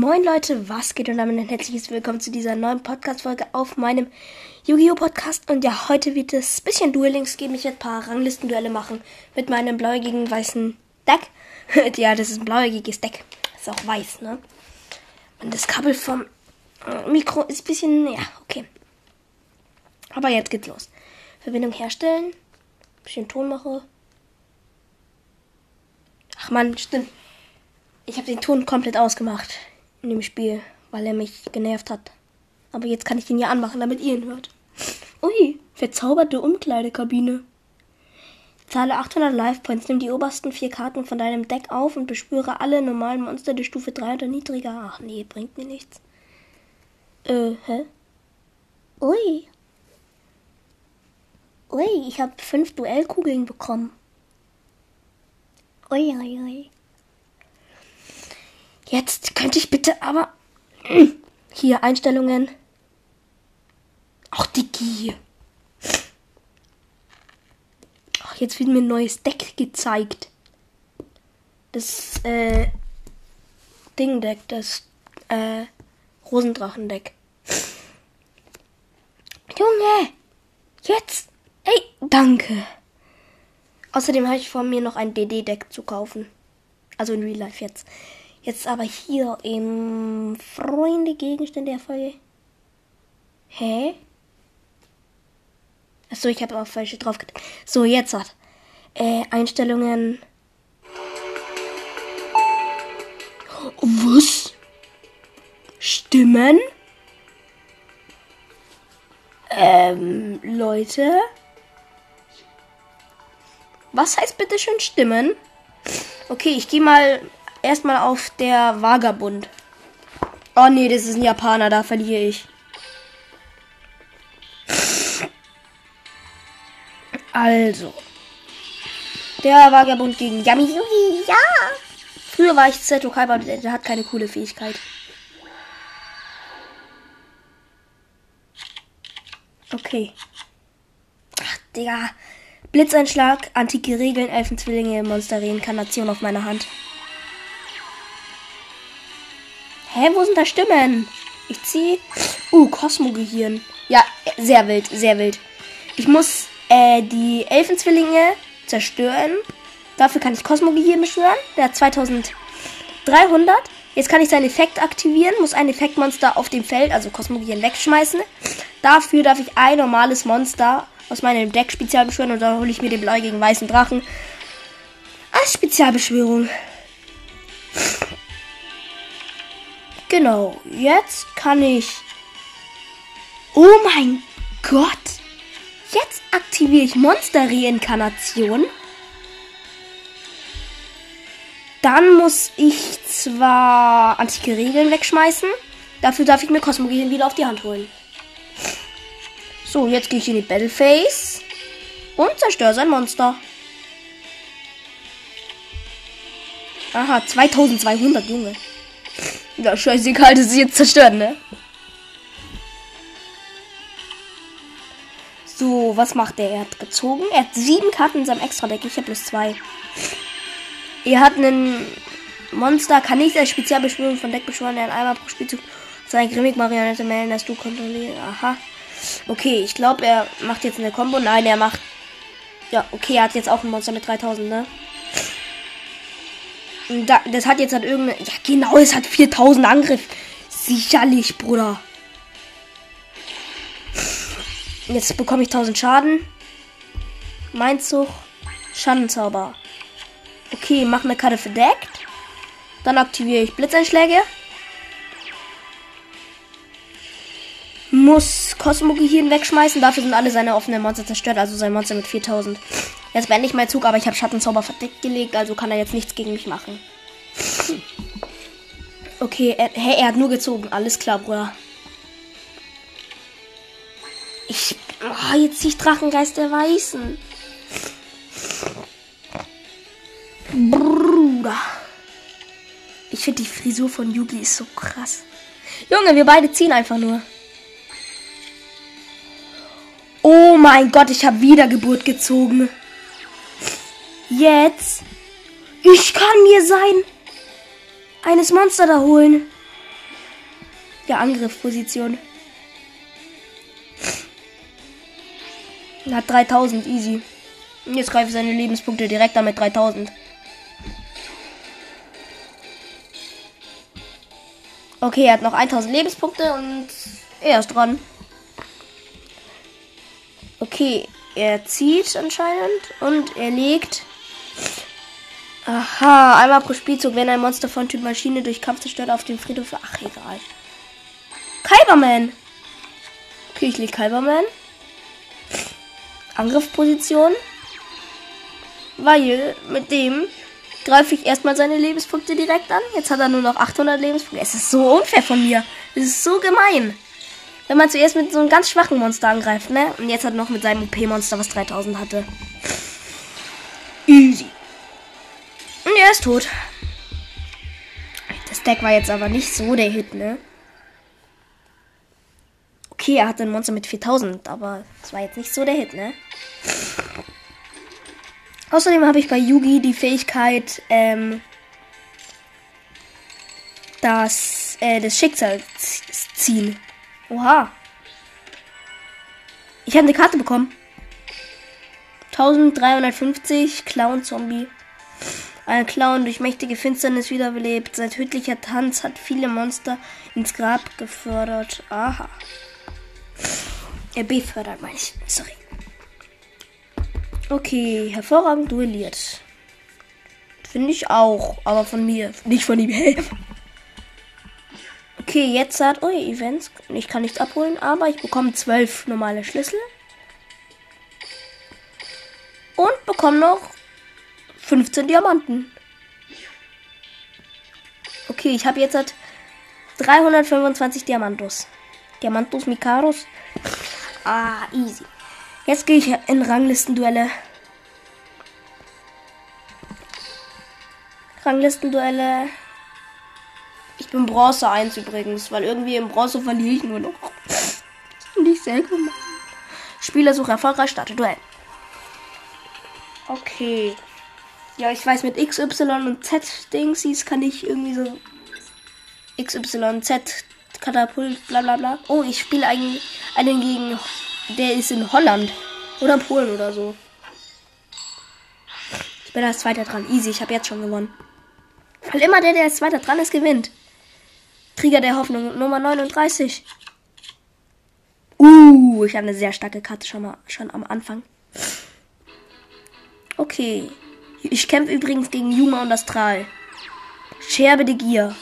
Moin Leute, was geht und damit ein herzliches Willkommen zu dieser neuen Podcast-Folge auf meinem Yu-Gi-Oh! Podcast. Und ja, heute wird es ein bisschen Duelings geben. Ich werde ein paar Ranglistenduelle machen mit meinem blauäugigen weißen Deck. ja, das ist ein blauäugiges Deck. Ist auch weiß, ne? Und das Kabel vom äh, Mikro ist ein bisschen, ja, okay. Aber jetzt geht's los. Verbindung herstellen. Bisschen Ton mache. Ach man, stimmt. Ich habe den Ton komplett ausgemacht in dem Spiel, weil er mich genervt hat. Aber jetzt kann ich ihn ja anmachen, damit ihr ihn hört. Ui, verzauberte Umkleidekabine. Zahle 800 Life Points, nimm die obersten vier Karten von deinem Deck auf und beschwöre alle normalen Monster der Stufe 3 oder niedriger. Ach nee, bringt mir nichts. Äh, hä? Ui. Ui, ich habe fünf Duellkugeln bekommen. Ui, ui, ui. Jetzt könnte ich bitte aber. Hier, Einstellungen. Ach, Digi. Ach, jetzt wird mir ein neues Deck gezeigt. Das, äh. Dingdeck, das, äh. Rosendrachendeck. Junge! Jetzt! Ey, danke! Außerdem habe ich vor mir noch ein DD-Deck zu kaufen. Also in Real Life jetzt. Jetzt aber hier im Freunde Gegenstände der Folge. Hä? Achso, ich habe auf falsche drauf gedrückt. So, jetzt hat. Äh, Einstellungen. Was? Stimmen? Ähm, Leute? Was heißt bitte schön Stimmen? Okay, ich gehe mal erstmal auf der Vagabund. Oh nee, das ist ein Japaner, da verliere ich. Also. Der Vagabund gegen Yami Yugi, ja! Früher war ich Zeto Kaiba, aber der hat keine coole Fähigkeit. Okay. Ach, Digga. Blitzeinschlag, antike Regeln, Elfenzwillinge, Monster Reinkarnation auf meiner Hand. Hä, wo sind da Stimmen? Ich zieh. Uh, Kosmogehirn. Ja, sehr wild, sehr wild. Ich muss äh, die Elfenzwillinge zerstören. Dafür kann ich Kosmogehirn beschwören. Der hat 2300. Jetzt kann ich seinen Effekt aktivieren, muss ein Effektmonster auf dem Feld, also Kosmogehirn, wegschmeißen. Dafür darf ich ein normales Monster aus meinem Deck spezial beschwören und dann hole ich mir den blau gegen weißen Drachen als Spezialbeschwörung. Genau, jetzt kann ich. Oh mein Gott! Jetzt aktiviere ich Monster-Reinkarnation. Dann muss ich zwar antike Regeln wegschmeißen. Dafür darf ich mir Kosmogehirn wieder auf die Hand holen. So, jetzt gehe ich in die Battleface und zerstöre sein Monster. Aha, 2200, Junge. Ja, scheißegal, das ist jetzt zerstört, ne? So, was macht der? Er hat gezogen. Er hat sieben Karten in seinem Extra-Deck. Ich habe bloß zwei. Er hat einen Monster, kann nicht als Spezialbeschwörung von Deck beschwören, der einmal pro Spielzug seine Grimmig-Marionette melden, dass du kontrollierst. Aha. Okay, ich glaube, er macht jetzt eine Combo. Nein, er macht. Ja, okay, er hat jetzt auch ein Monster mit 3000, ne? Da, das hat jetzt halt irgendeine. Ja, genau, es hat 4000 Angriff. Sicherlich, Bruder. Jetzt bekomme ich 1000 Schaden. Mein Zug. Schandenzauber. Okay, mach eine Karte verdeckt. Dann aktiviere ich Blitzeinschläge. Muss Kosmo-Gehirn wegschmeißen. Dafür sind alle seine offenen Monster zerstört. Also sein Monster mit 4000. Jetzt beende ich meinen Zug, aber ich habe Schattenzauber verdeckt gelegt, also kann er jetzt nichts gegen mich machen. Okay, er, hey, er hat nur gezogen. Alles klar, Bruder. Ich. Oh, jetzt ziehe ich Drachengeist der Weißen. Bruder. Ich finde die Frisur von Yugi ist so krass. Junge, wir beide ziehen einfach nur. Oh mein Gott, ich habe Wiedergeburt gezogen. Jetzt. Ich kann mir sein. Eines Monster da holen. Ja, Angriffsposition. Hat 3000, easy. Und jetzt greife ich seine Lebenspunkte direkt damit 3000. Okay, er hat noch 1000 Lebenspunkte und er ist dran. Okay, er zieht anscheinend und er legt. Aha, einmal pro Spielzug, wenn ein Monster von Typ Maschine durch Kampf zerstört auf dem Friedhof. Ach, egal. Kyberman. Okay, ich lege Kyberman. Angriffsposition. Weil mit dem greife ich erstmal seine Lebenspunkte direkt an. Jetzt hat er nur noch 800 Lebenspunkte. Es ist so unfair von mir. Es ist so gemein. Wenn man zuerst mit so einem ganz schwachen Monster angreift, ne? Und jetzt hat er noch mit seinem OP-Monster, was 3000 hatte. Easy. Er ist tot. Das Deck war jetzt aber nicht so der Hit, ne? Okay, er hatte ein Monster mit 4000, aber das war jetzt nicht so der Hit, ne? Außerdem habe ich bei Yugi die Fähigkeit, ähm, das, äh, das Schicksal ziehen. Oha. Ich habe eine Karte bekommen. 1350 Clown Zombie. Ein Clown durch mächtige Finsternis wiederbelebt. Seit tödlicher Tanz hat viele Monster ins Grab gefördert. Aha. Er befördert, meine ich. Sorry. Okay, hervorragend duelliert. Finde ich auch, aber von mir, nicht von ihm. okay, jetzt hat oh, Events. Ich kann nichts abholen, aber ich bekomme zwölf normale Schlüssel. Und bekomme noch 15 Diamanten. Okay, ich habe jetzt halt 325 Diamantos. Diamantos Mikaros. Ah, easy. Jetzt gehe ich in Ranglistenduelle. Ranglistenduelle. Ich bin Bronze 1 übrigens, weil irgendwie im Bronze verliere ich nur noch. Nicht sehr gemein. Spielersuche erfolgreich, starte Duell. Okay. Ja, ich weiß, mit X, Y und Z Dingsies kann ich irgendwie so X, Y, Z Katapult, bla bla bla. Oh, ich spiele einen, einen gegen der ist in Holland. Oder Polen oder so. Ich bin als Zweiter dran. Easy, ich habe jetzt schon gewonnen. Weil immer der, der als Zweiter dran ist, gewinnt. Krieger der Hoffnung, Nummer 39. Uh, ich habe eine sehr starke Karte schon mal schon am Anfang. Okay. Ich kämpfe übrigens gegen Yuma und Astral. Scherbe de Gier.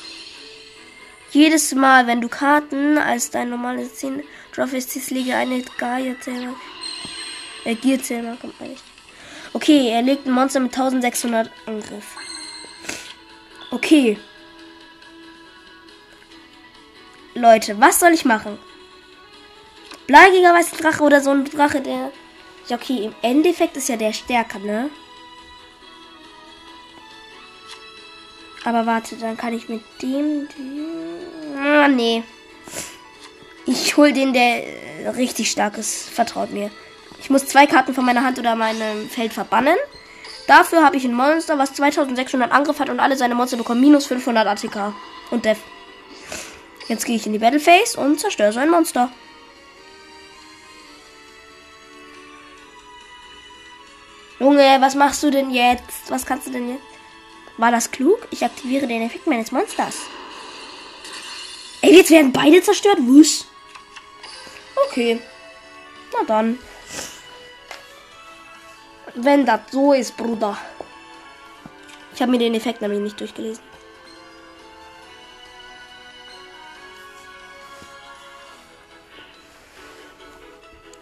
Jedes Mal, wenn du Karten als dein normales Ziel Prophecies lege eine Gaia-Zähler. Äh, Gear-Zähler kommt eigentlich. Okay, er legt ein Monster mit 1600 Angriff. Okay. Leute, was soll ich machen? Bleigiger weißer Drache oder so ein Drache, der. Ja, okay, im Endeffekt ist ja der stärker, ne? Aber warte, dann kann ich mit dem. Ah, nee. Ich hol den, der richtig stark ist. Vertraut mir. Ich muss zwei Karten von meiner Hand oder meinem Feld verbannen. Dafür habe ich ein Monster, was 2600 Angriff hat und alle seine Monster bekommen minus 500 ATK und Def. Jetzt gehe ich in die Battle Phase und zerstöre so ein Monster. Junge, was machst du denn jetzt? Was kannst du denn jetzt? War das klug? Ich aktiviere den Effekt meines Monsters. Ey, jetzt werden beide zerstört. Wusch. Okay. Na dann. Wenn das so ist, Bruder. Ich habe mir den Effekt nämlich nicht durchgelesen.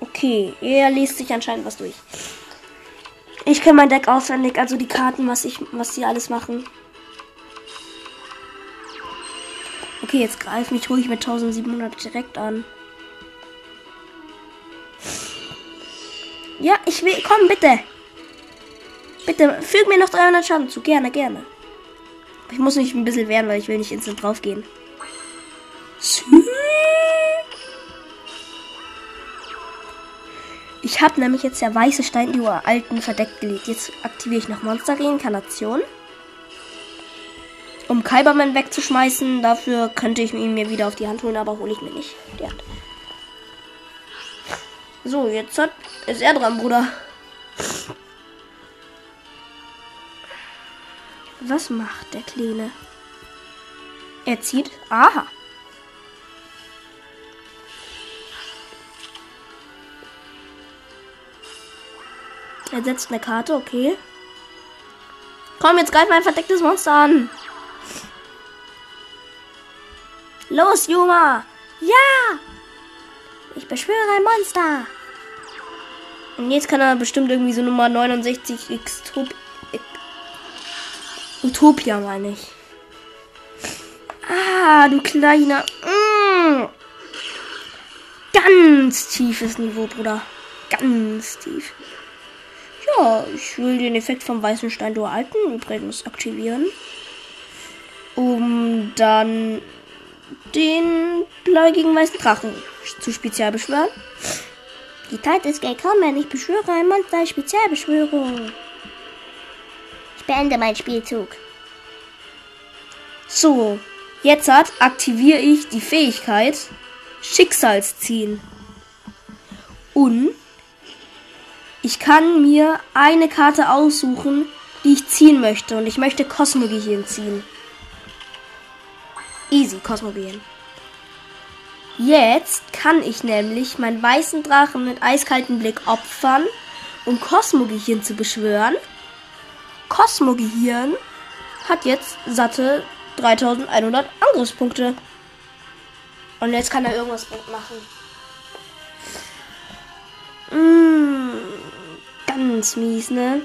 Okay, er liest sich anscheinend was durch. Ich kenne mein Deck auswendig, also die Karten, was ich, was sie alles machen. Okay, jetzt greif mich ruhig mit 1700 direkt an. Ja, ich will. Komm, bitte. Bitte, füg mir noch 300 Schaden zu. Gerne, gerne. Ich muss mich ein bisschen wehren, weil ich will nicht instant draufgehen. Ich habe nämlich jetzt der weiße Stein die alten verdeckt gelegt. Jetzt aktiviere ich noch Monster Reinkarnation. um Kyberman wegzuschmeißen. Dafür könnte ich ihn mir wieder auf die Hand holen, aber hole ich mir nicht. Die Hand. So, jetzt hat, ist er dran, Bruder. Was macht der Kleine? Er zieht. Aha. Er setzt eine Karte, okay. Komm, jetzt greif mein verdecktes Monster an. Los, Juma! Ja! Ich beschwöre ein Monster. Und jetzt kann er bestimmt irgendwie so Nummer 69 Xtop Utopia, meine ich. Ah, du kleiner. Mm. Ganz tiefes Niveau, Bruder. Ganz tief. Ja, ich will den Effekt vom weißen Stein Alten übrigens aktivieren. Um dann den blau gegen weißen Drachen zu Spezialbeschwören. Die Zeit ist gekommen. Ich beschwöre ein Monster Spezialbeschwörung. Ich beende meinen Spielzug. So, jetzt hat aktiviere ich die Fähigkeit Schicksalsziehen. Und ich kann mir eine Karte aussuchen, die ich ziehen möchte. Und ich möchte Kosmogehirn ziehen. Easy, Kosmogehirn. Jetzt kann ich nämlich meinen weißen Drachen mit eiskaltem Blick opfern, um Kosmogehirn zu beschwören. Kosmogehirn hat jetzt satte 3100 Angriffspunkte. Und jetzt kann er irgendwas machen. Mmh, ganz mies, ne?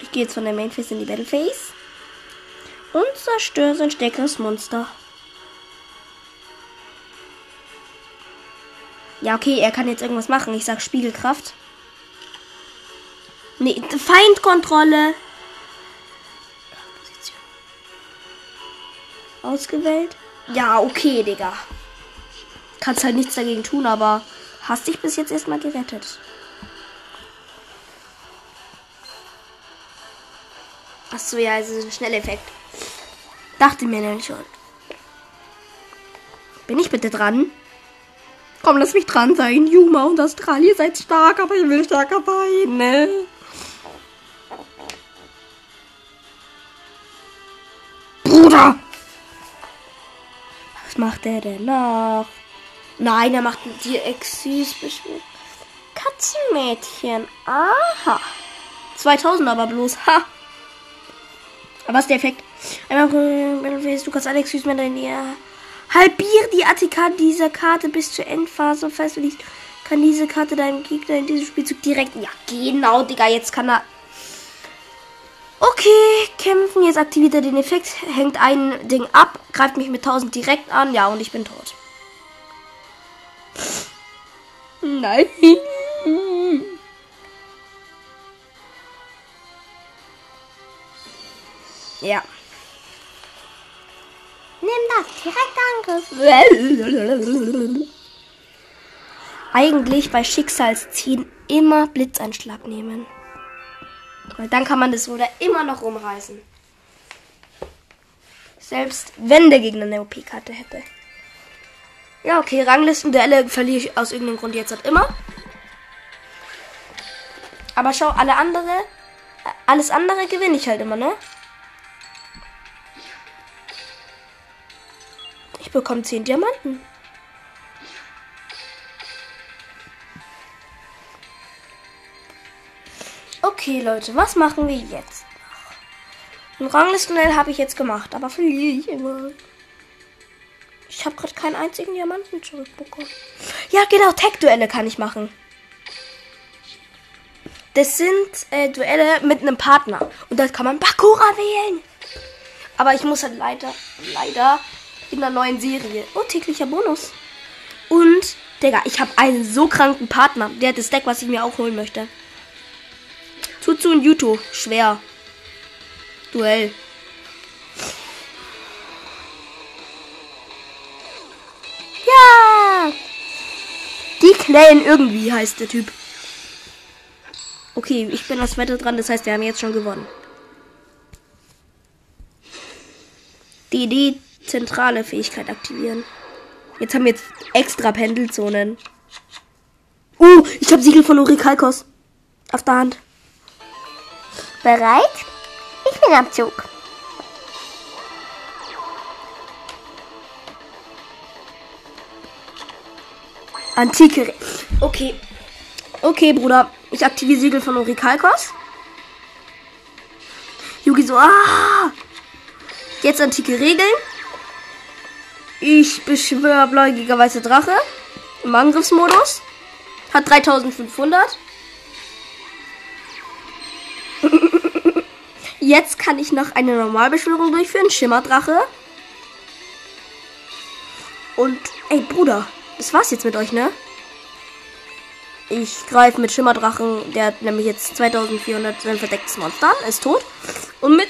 Ich gehe jetzt von der Main Phase in die Battle Phase und zerstöre sein stärkeres Monster. Ja, okay, er kann jetzt irgendwas machen. Ich sag Spiegelkraft. Nee, Feindkontrolle. Ausgewählt. Ja, okay, Digga. Kannst halt nichts dagegen tun, aber hast dich bis jetzt erstmal gerettet. Achso, ja, es ist ein Schnelleffekt. Dachte mir nämlich schon. Bin ich bitte dran? Komm, lass mich dran sein. Juma und Astral, ihr seid stark, aber ich will stärker sein, ne? Bruder! Was macht der denn noch? Nein, er macht die Exis Katzenmädchen. Aha. 2000 aber bloß. Ha. Aber was ist der Effekt? Einmal, du kannst Alex Süßmann in ihr. Halbier die Attika dieser Karte bis zur Endphase. Falls du nicht, kann diese Karte deinem Gegner in diesem Spielzug direkt. Ja, genau, Digga. Jetzt kann er. Okay, kämpfen. Jetzt aktiviert er den Effekt. Hängt ein Ding ab. Greift mich mit 1000 direkt an. Ja, und ich bin tot. Nein. Ja. Nimm das, Direktangriff. Eigentlich bei Schicksalsziehen immer Blitzeinschlag nehmen. Weil dann kann man das Ruder immer noch rumreißen. Selbst wenn der Gegner eine OP-Karte hätte. Ja, okay, Ranglistenduelle verliere ich aus irgendeinem Grund jetzt halt immer. Aber schau, alle andere, alles andere gewinne ich halt immer, ne? Ich bekomme 10 Diamanten. Okay, Leute, was machen wir jetzt? Ein Ranglistenduell habe ich jetzt gemacht, aber verliere ich immer. Ich habe gerade keinen einzigen Diamanten zurückbekommen. Ja, genau, Tech-Duelle kann ich machen. Das sind äh, Duelle mit einem Partner. Und da kann man Bakura wählen. Aber ich muss halt leider, leider in der neuen Serie. Oh, täglicher Bonus. Und, Digga, ich habe einen so kranken Partner. Der hat das Deck, was ich mir auch holen möchte. Tutsu und Yuto. Schwer. Duell. Ja! Die Klären irgendwie heißt der Typ. Okay, ich bin als Zweiter dran, das heißt, wir haben jetzt schon gewonnen. Die dezentrale Fähigkeit aktivieren. Jetzt haben wir jetzt extra Pendelzonen. Uh, ich habe Siegel von Urikalkos. Auf der Hand. Bereit? Ich bin am Zug. Antike. Okay. Okay, Bruder. Ich aktiviere Siegel von Orikalkos. Yugi so, ah! Jetzt antike Regeln. Ich beschwöre bläugiger weiße Drache. Im Angriffsmodus. Hat 3500. Jetzt kann ich noch eine Normalbeschwörung durchführen. Schimmerdrache. Und, ey, Bruder. Das war's jetzt mit euch, ne? Ich greife mit Schimmerdrachen. Der hat nämlich jetzt 2400 sein verdecktes Monster. Ist tot. Und mit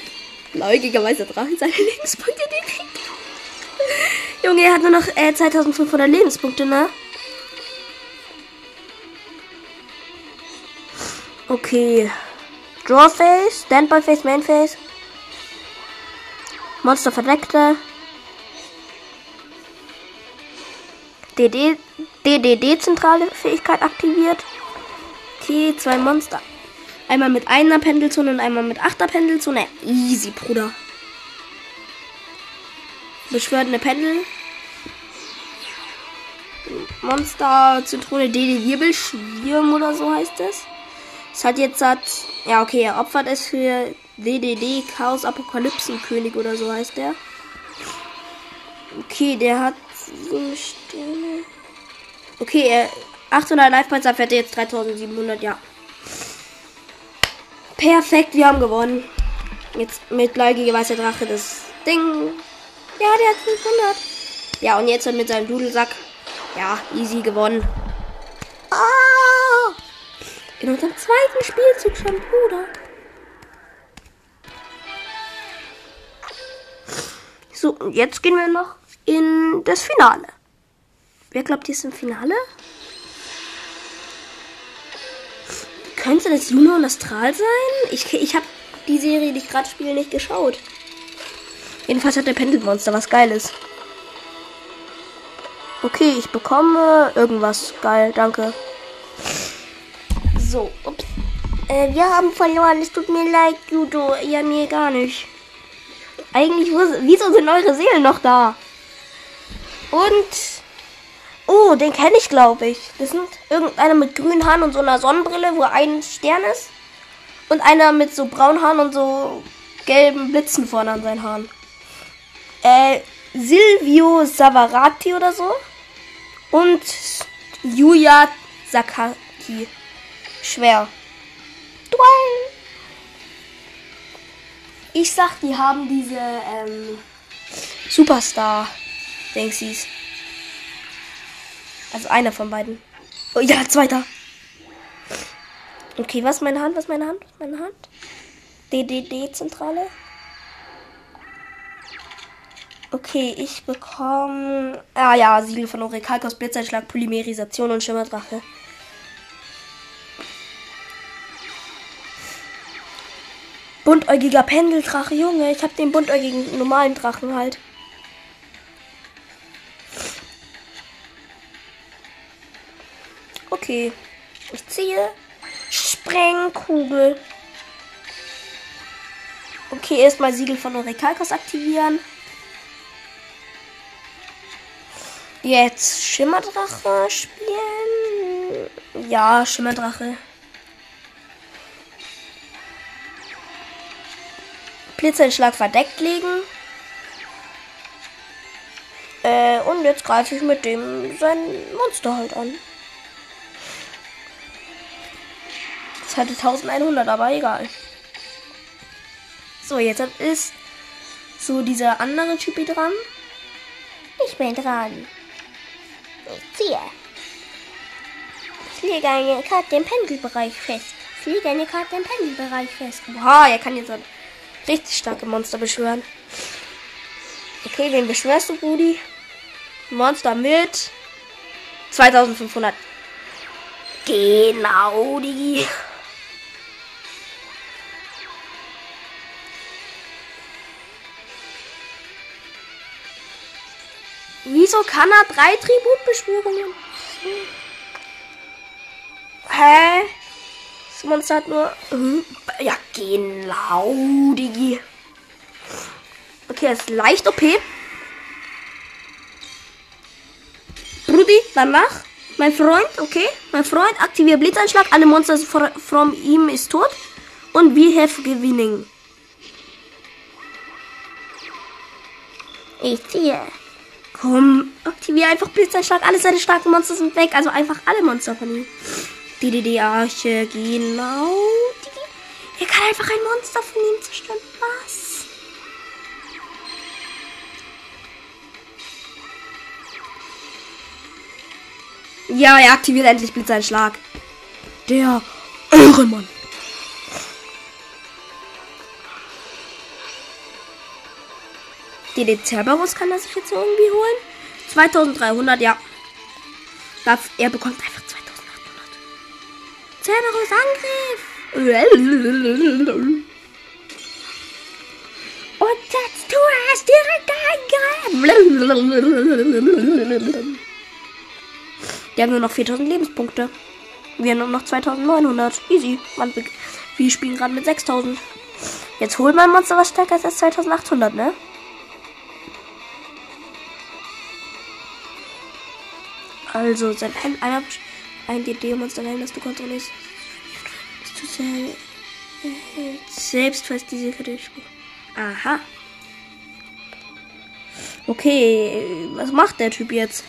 blauiger weißer Drache seine Lebenspunkte gekriegt. Junge, er hat nur noch äh, 2500 Lebenspunkte, ne? Okay. Draw Face, Standby Face, Main Face. Monster verdeckte. DD, DDD zentrale Fähigkeit aktiviert. Okay, zwei Monster. Einmal mit einer Pendelzone und einmal mit achter Pendelzone. Easy, Bruder. Beschwört eine Pendel. Monster Zitrone DD Wirbelschwirm oder so heißt es. Es hat jetzt hat. Ja, okay, er opfert es für DDD Chaos Apokalypsenkönig oder so heißt der. Okay, der hat Sterne. Okay, er 800 Life Points hat er jetzt 3700, ja. Perfekt, wir haben gewonnen. Jetzt mit Leugige Weißer Drache das Ding. Ja, der hat 500. Ja, und jetzt mit seinem Dudelsack. Ja, easy gewonnen. Ah! In unserem zweiten Spielzug schon, Bruder. So, und jetzt gehen wir noch in das Finale. Wer glaubt, ihr ist im Finale? Könnte das Juno und Astral sein? Ich, ich habe die Serie, die ich gerade spiele, nicht geschaut. Jedenfalls hat der Pendelmonster was Geiles. Okay, ich bekomme irgendwas. Geil, danke. So, ups. Äh, wir haben verloren. Es tut mir leid, Judo. Ja, mir gar nicht. Eigentlich, wieso sind eure Seelen noch da? Und. Oh, den kenne ich, glaube ich. Das sind irgendeiner mit grünen Haaren und so einer Sonnenbrille, wo ein Stern ist. Und einer mit so braunen Haaren und so gelben Blitzen vorne an seinen Haaren. Äh, Silvio Savarati oder so. Und Yuya Sakaki. Schwer. Duell. Ich sag, die haben diese ähm, Superstar. Denksies. Also einer von beiden. Oh ja, zweiter. Okay, was meine Hand? Was ist meine Hand? Was meine Hand? DDD-Zentrale. Okay, ich bekomme. Ah ja, Siegel von Orikalkos, Blitzeinschlag, Polymerisation und Schimmerdrache. Buntäugiger Pendeldrache, Junge. Ich habe den buntäugigen normalen Drachen halt. Okay. Ich ziehe. Sprengkugel. Okay, erstmal Siegel von Orikalkos aktivieren. Jetzt Schimmerdrache spielen. Ja, Schimmerdrache. Blitzeinschlag verdeckt legen. Äh, und jetzt greife ich mit dem sein Monster halt an. Das hatte 1100, aber egal. So, jetzt ist so dieser andere Typ dran. Ich bin dran. Ich ziehe. Ich lege eine Karte im Pendelbereich fest. Ich lege eine Karte im Pendelbereich fest. Wow, er kann jetzt so richtig starke Monster beschwören. Okay, wen beschwörst du, Brudi? Monster mit 2500. Genau, die. Wieso kann er drei Tributbeschwörungen? Hä? Das Monster hat nur. Hm, Ja, genau, Digi. Okay, das ist leicht OP. Brudi, danach. Mein Freund, okay? Mein Freund, aktiviere Blitzeinschlag. Alle Monster from ihm ist tot. Und we have gewinning. Ich ziehe. Komm, aktiviere einfach Blitzeinschlag. Alle seine starken Monster sind weg. Also einfach alle Monster von ihm. Die, die, die Arche, genau. Er kann einfach ein Monster von ihm zerstören. Was? Ja, er aktiviert endlich Blitzeinschlag. Der Ehrenmann. Den Cerberus kann er sich jetzt irgendwie holen. 2300, ja. Er bekommt einfach 2800. Cerberus Angriff! Und jetzt tu es direkt angreifen! Wir haben nur noch 4000 Lebenspunkte. Wir haben nur noch 2900. Easy. Wir spielen gerade mit 6000. Jetzt holt mein Monster was stärker ist als 2800, ne? Also, sein ein, einer, ein DD-Monster wählen, das du kontrollierst. Bist du selbst fast diese Karte. Aha. Okay, was macht der Typ jetzt?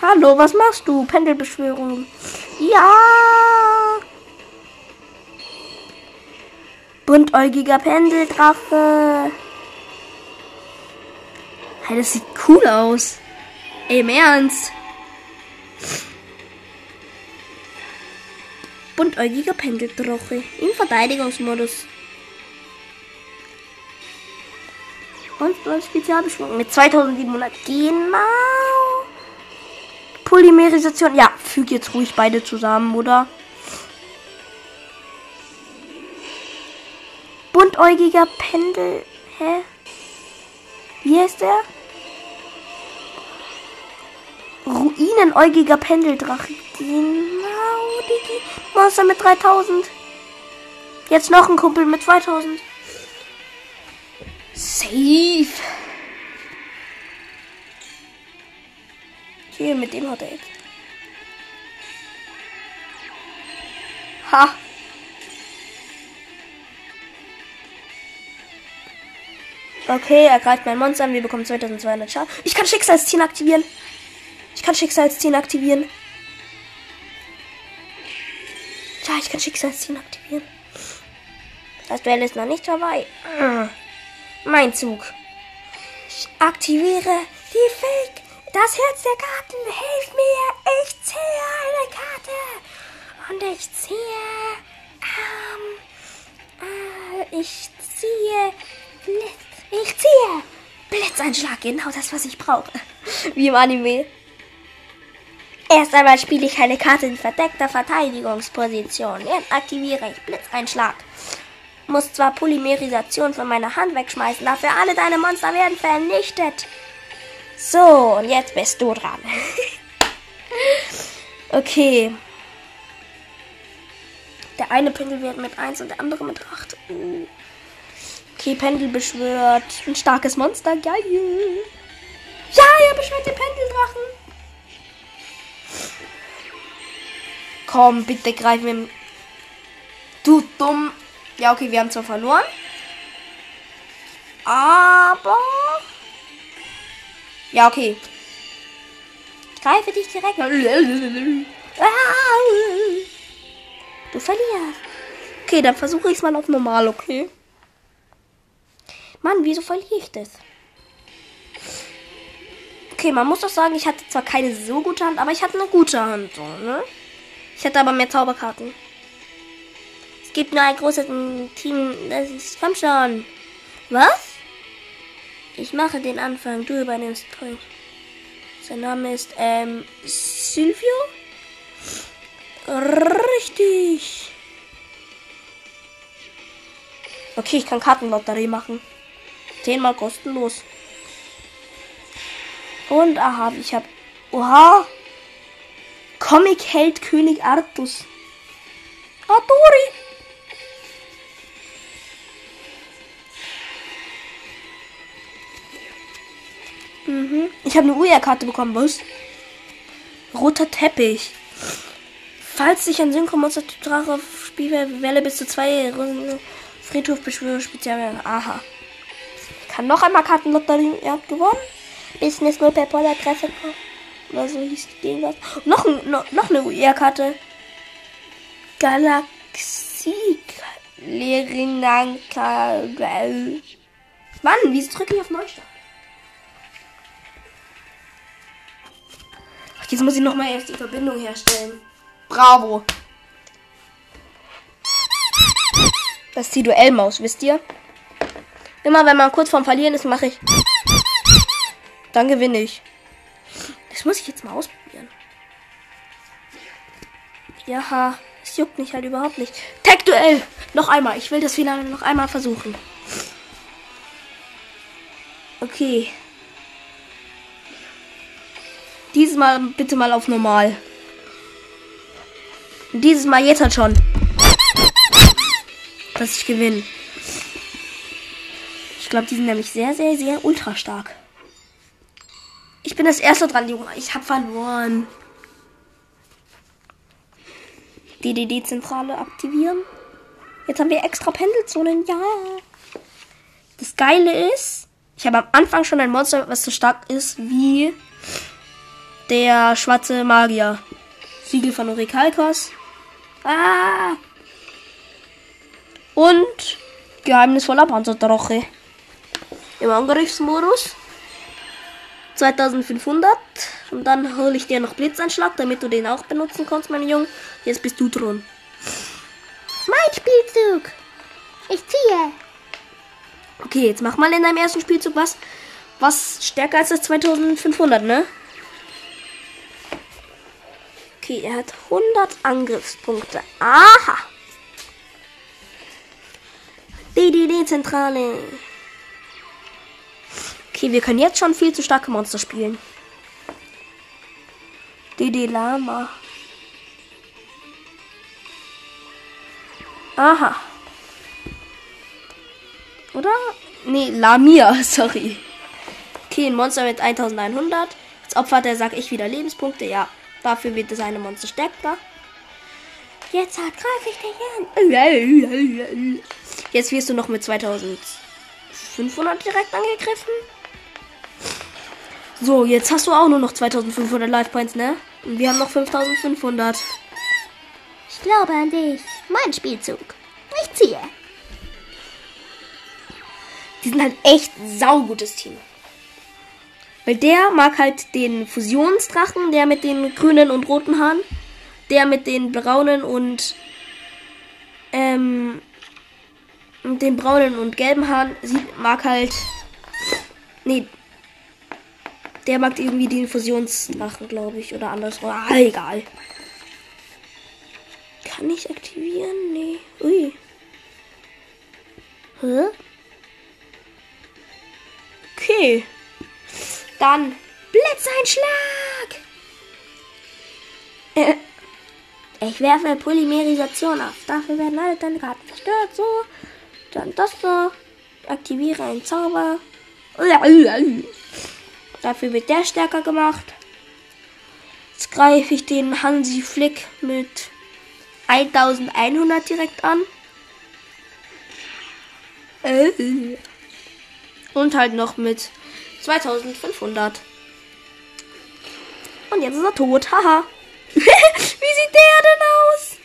Hallo, was machst du? Pendelbeschwörung. Ja! Buntäugiger Pendeldrache. Hey, das sieht cool aus. Ey, im Ernst. Buntäugiger Pendeldrache. Im Verteidigungsmodus. Und ein Spezialbeschwörung mit 2700. Genau. Polymerisation. Ja, füg jetzt ruhig beide zusammen, oder? Buntäugiger Pendel. Hä? Wie heißt der? Ruinenäugiger Pendeldrache. Genau, Digi. Monster mit 3000. Jetzt noch ein Kumpel mit 2000. Safe. Hier, mit dem hat er jetzt. Ha. Okay, er greift mein Monster an. Wir bekommen 2200 Schaden. Ich kann Schicksalsziehen aktivieren. Kann Schicksalsziehen aktivieren. Ja, ich kann Schicksalsziehen aktivieren. Das Duell ist noch nicht vorbei. Mein Zug. Ich aktiviere die Fake. Das Herz der Karten. Hilf mir. Ich ziehe eine Karte. Und ich ziehe. Ähm, äh, ich ziehe. Blitz. Ich ziehe. Blitzeinschlag. Genau das, was ich brauche. Wie im Anime. Erst einmal spiele ich eine Karte in verdeckter Verteidigungsposition. Jetzt aktiviere ich Blitzeinschlag. Muss zwar Polymerisation von meiner Hand wegschmeißen, dafür alle deine Monster werden vernichtet. So, und jetzt bist du dran. okay. Der eine Pendel wird mit 1 und der andere mit 8. Uh. Okay, Pendel beschwört. Ein starkes Monster. Geil. Ja, er beschwört den Pendeldrachen. Komm, bitte greif mir. Du dumm. Ja, okay, wir haben zwar verloren. Aber. Ja, okay. Ich greife dich direkt. Ah. Du verlierst. Okay, dann versuche ich es mal auf normal, okay? Mann, wieso verliere ich das? Okay, man muss doch sagen, ich hatte zwar keine so gute Hand, aber ich hatte eine gute Hand, so, ne? Ich hatte aber mehr Zauberkarten. Es gibt nur ein großes Team, das ist. Komm schon. Was? Ich mache den Anfang, du übernimmst Point. Sein Name ist, ähm, Silvio? Richtig. Okay, ich kann Kartenlotterie machen. Zehnmal kostenlos. Und aha, ich hab. Oha! Comic-Held König Artus. Adori! Mhm. Ich habe eine Uja-Karte bekommen, was? Roter Teppich. Falls sich ein Synchro-Monster Drache auf Spielfeld wähle bis zu zwei Runden Friedhof Beschwörer Spezial. Aha. Ich kann noch einmal Kartenlotterie. Er hat gewonnen. Business Null per Adresse. Oder so hieß Ding was. Noch, noch, noch eine UR-Karte. Galaxie. Lerinanka. Mann, wieso drücke ich auf Neustart? Ach, Jetzt muss ich noch mal erst die Verbindung herstellen. Bravo. Das ist die Duellmaus, wisst ihr? Immer wenn man kurz vorm Verlieren ist, mache ich. Dann gewinne ich. Das muss ich jetzt mal ausprobieren. Ja, es juckt mich halt überhaupt nicht. Tag-Duell! Noch einmal. Ich will das Finale noch einmal versuchen. Okay. Dieses Mal bitte mal auf normal. Dieses Mal jetzt halt schon. Dass ich gewinne. Ich glaube, die sind nämlich sehr, sehr, sehr ultra stark. Ich bin das erste dran, Junge. Ich habe verloren. DDD-Zentrale aktivieren. Jetzt haben wir extra Pendelzonen. Ja. Das Geile ist, ich habe am Anfang schon ein Monster, was so stark ist wie der schwarze Magier. Siegel von Orikalkos. Ah. Und geheimnisvoller Panzerdrache. Im Angriffsmodus. 2500. Und dann hole ich dir noch Blitzeinschlag, damit du den auch benutzen kannst, mein Junge. Jetzt bist du dran. Mein Spielzug. Ich ziehe. Okay, jetzt mach mal in deinem ersten Spielzug was, was stärker als das 2500, ne? Okay, er hat 100 Angriffspunkte. Aha. DDD-Zentrale. Okay, wir können jetzt schon viel zu starke Monster spielen. DD Lama. Aha. Oder? Nee, Lamia, sorry. Okay, ein Monster mit 1100. Als Opfer der sag ich wieder Lebenspunkte. Ja, dafür wird seine Monster stärker. Jetzt halt greife ich dich an. Jetzt wirst du noch mit 2500 direkt angegriffen. So, jetzt hast du auch nur noch 2500 Life Points, ne? Und wir haben noch 5500. Ich glaube an dich. Mein Spielzug. Ich ziehe. Die sind halt echt saugutes Team. Weil der mag halt den Fusionsdrachen, der mit den grünen und roten Haaren, der mit den braunen und ähm, mit den braunen und gelben Haaren sieht, mag halt nee, der mag irgendwie den Fusionsdrachen, glaube ich, oder andersrum. Ah, egal. Kann ich aktivieren? Nee. Ui. Hä? Okay. Dann Blitzeinschlag. Äh, Ich werfe Polymerisation auf. Dafür werden alle deine Karten zerstört. So. Dann das so. Aktiviere einen Zauber. Dafür wird der stärker gemacht. Jetzt greife ich den Hansi Flick mit 1100 direkt an. Äh. Und halt noch mit 2500. Und jetzt ist er tot. Haha. Wie sieht der denn aus?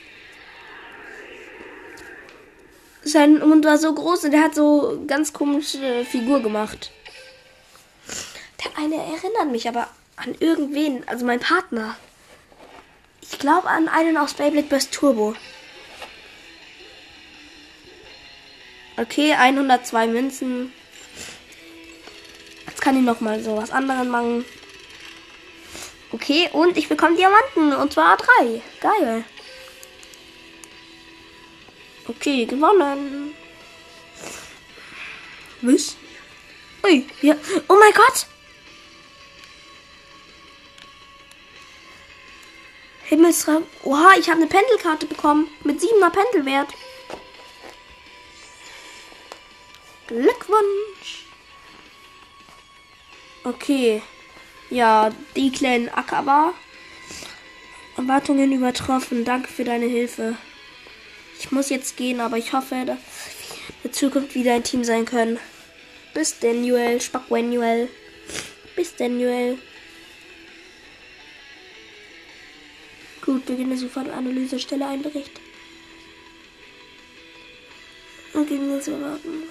Sein Mund war so groß und der hat so ganz komische Figur gemacht. Der eine erinnert mich aber an irgendwen, also mein Partner. Ich glaube an einen aus Beyblade Burst Turbo. Okay, 102 Münzen. Jetzt kann ich noch mal so was anderes machen. Okay, und ich bekomme Diamanten. Und zwar drei. Geil. Okay, gewonnen. Was? Ui, ja. Oh mein Gott! Himmelsraum. Oha, ich habe eine Pendelkarte bekommen. Mit 7er Pendelwert. Glückwunsch. Okay. Ja, die kleinen Ackerbar. Erwartungen übertroffen. Danke für deine Hilfe. Ich muss jetzt gehen, aber ich hoffe, dass wir in Zukunft wieder ein Team sein können. Bis denn, Joel. Spackwenuel. Bis denn, Joel. Gut, beginne sofort Analysestelle ein Bericht. Und gegen uns erwarten.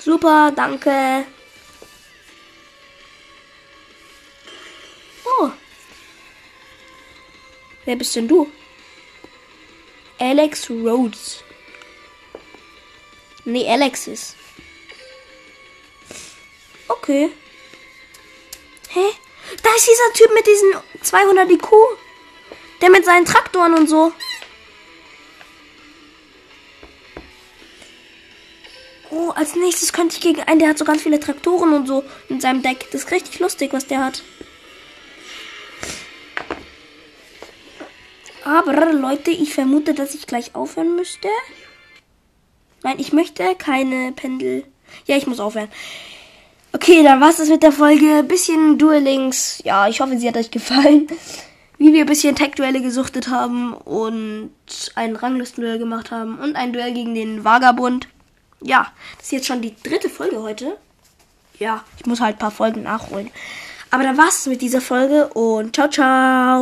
Super, danke. Oh. Wer bist denn du? Alex Rhodes. Nee, Alexis. Okay. Hä? Ist dieser Typ mit diesen 200 IQ. Der mit seinen Traktoren und so. Oh, als nächstes könnte ich gegen einen, der hat so ganz viele Traktoren und so in seinem Deck. Das ist richtig lustig, was der hat. Aber Leute, ich vermute, dass ich gleich aufhören müsste. Nein, ich möchte keine Pendel. Ja, ich muss aufhören. Okay, dann war's das mit der Folge. Bisschen Duelings. Ja, ich hoffe, sie hat euch gefallen. Wie wir ein bisschen Tech-Duelle gesuchtet haben und ein Ranglistenduell gemacht haben und ein Duell gegen den Vagabund. Ja, das ist jetzt schon die dritte Folge heute. Ja, ich muss halt ein paar Folgen nachholen. Aber dann war's mit dieser Folge und ciao, ciao.